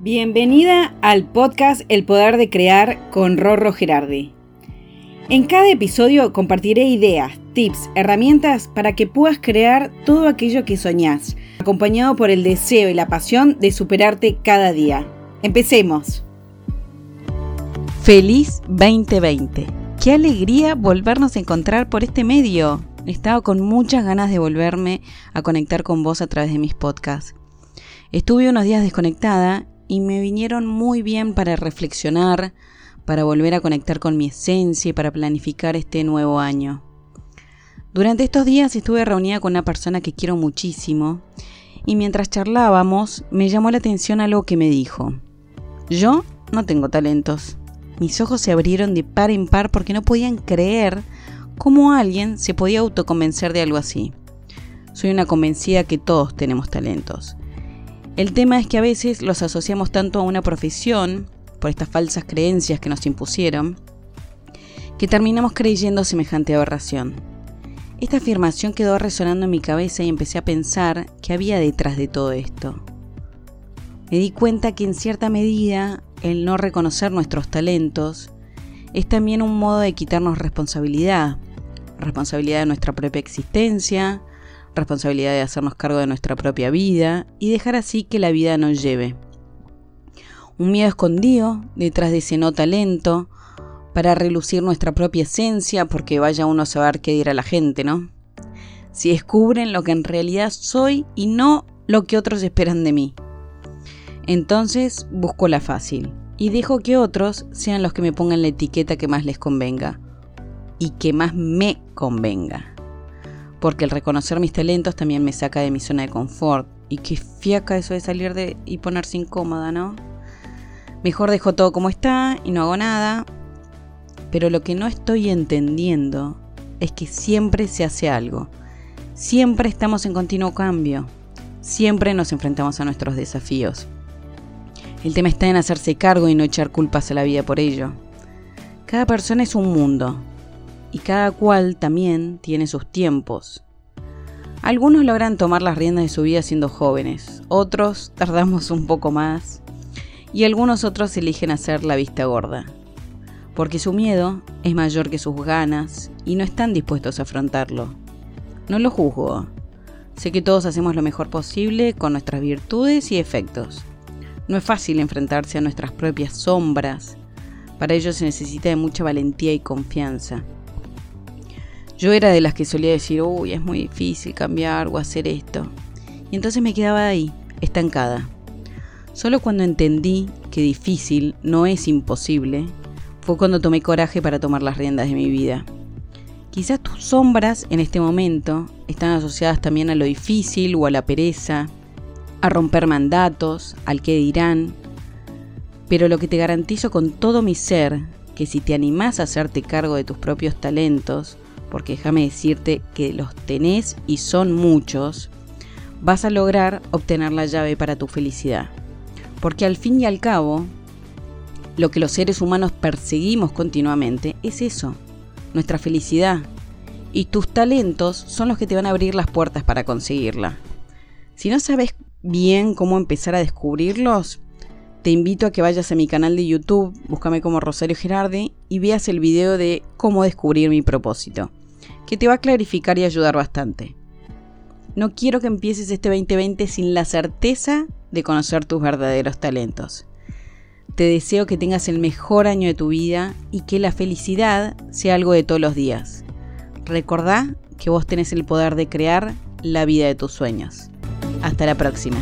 Bienvenida al podcast El Poder de Crear con Rorro Gerardi. En cada episodio compartiré ideas, tips, herramientas para que puedas crear todo aquello que soñás, acompañado por el deseo y la pasión de superarte cada día. Empecemos. Feliz 2020. Qué alegría volvernos a encontrar por este medio. He estado con muchas ganas de volverme a conectar con vos a través de mis podcasts. Estuve unos días desconectada y me vinieron muy bien para reflexionar, para volver a conectar con mi esencia y para planificar este nuevo año. Durante estos días estuve reunida con una persona que quiero muchísimo y mientras charlábamos me llamó la atención algo que me dijo. Yo no tengo talentos. Mis ojos se abrieron de par en par porque no podían creer cómo alguien se podía autoconvencer de algo así. Soy una convencida que todos tenemos talentos el tema es que a veces los asociamos tanto a una profesión, por estas falsas creencias que nos impusieron, que terminamos creyendo semejante aberración. Esta afirmación quedó resonando en mi cabeza y empecé a pensar qué había detrás de todo esto. Me di cuenta que en cierta medida el no reconocer nuestros talentos es también un modo de quitarnos responsabilidad, responsabilidad de nuestra propia existencia, responsabilidad de hacernos cargo de nuestra propia vida y dejar así que la vida nos lleve. Un miedo escondido detrás de ese no talento para relucir nuestra propia esencia porque vaya uno a saber qué dirá la gente, ¿no? Si descubren lo que en realidad soy y no lo que otros esperan de mí. Entonces busco la fácil y dejo que otros sean los que me pongan la etiqueta que más les convenga y que más me convenga porque el reconocer mis talentos también me saca de mi zona de confort. Y qué fiaca eso de salir de y ponerse incómoda, ¿no? Mejor dejo todo como está y no hago nada. Pero lo que no estoy entendiendo es que siempre se hace algo. Siempre estamos en continuo cambio. Siempre nos enfrentamos a nuestros desafíos. El tema está en hacerse cargo y no echar culpas a la vida por ello. Cada persona es un mundo y cada cual también tiene sus tiempos. Algunos logran tomar las riendas de su vida siendo jóvenes, otros tardamos un poco más y algunos otros eligen hacer la vista gorda, porque su miedo es mayor que sus ganas y no están dispuestos a afrontarlo. No lo juzgo, sé que todos hacemos lo mejor posible con nuestras virtudes y efectos. No es fácil enfrentarse a nuestras propias sombras, para ello se necesita de mucha valentía y confianza. Yo era de las que solía decir, uy, es muy difícil cambiar o hacer esto. Y entonces me quedaba ahí, estancada. Solo cuando entendí que difícil no es imposible, fue cuando tomé coraje para tomar las riendas de mi vida. Quizás tus sombras en este momento están asociadas también a lo difícil o a la pereza, a romper mandatos, al que dirán, pero lo que te garantizo con todo mi ser, que si te animás a hacerte cargo de tus propios talentos, porque déjame decirte que los tenés y son muchos, vas a lograr obtener la llave para tu felicidad. Porque al fin y al cabo, lo que los seres humanos perseguimos continuamente es eso, nuestra felicidad. Y tus talentos son los que te van a abrir las puertas para conseguirla. Si no sabes bien cómo empezar a descubrirlos, te invito a que vayas a mi canal de YouTube, búscame como Rosario Gerardi y veas el video de cómo descubrir mi propósito que te va a clarificar y ayudar bastante. No quiero que empieces este 2020 sin la certeza de conocer tus verdaderos talentos. Te deseo que tengas el mejor año de tu vida y que la felicidad sea algo de todos los días. Recordá que vos tenés el poder de crear la vida de tus sueños. Hasta la próxima.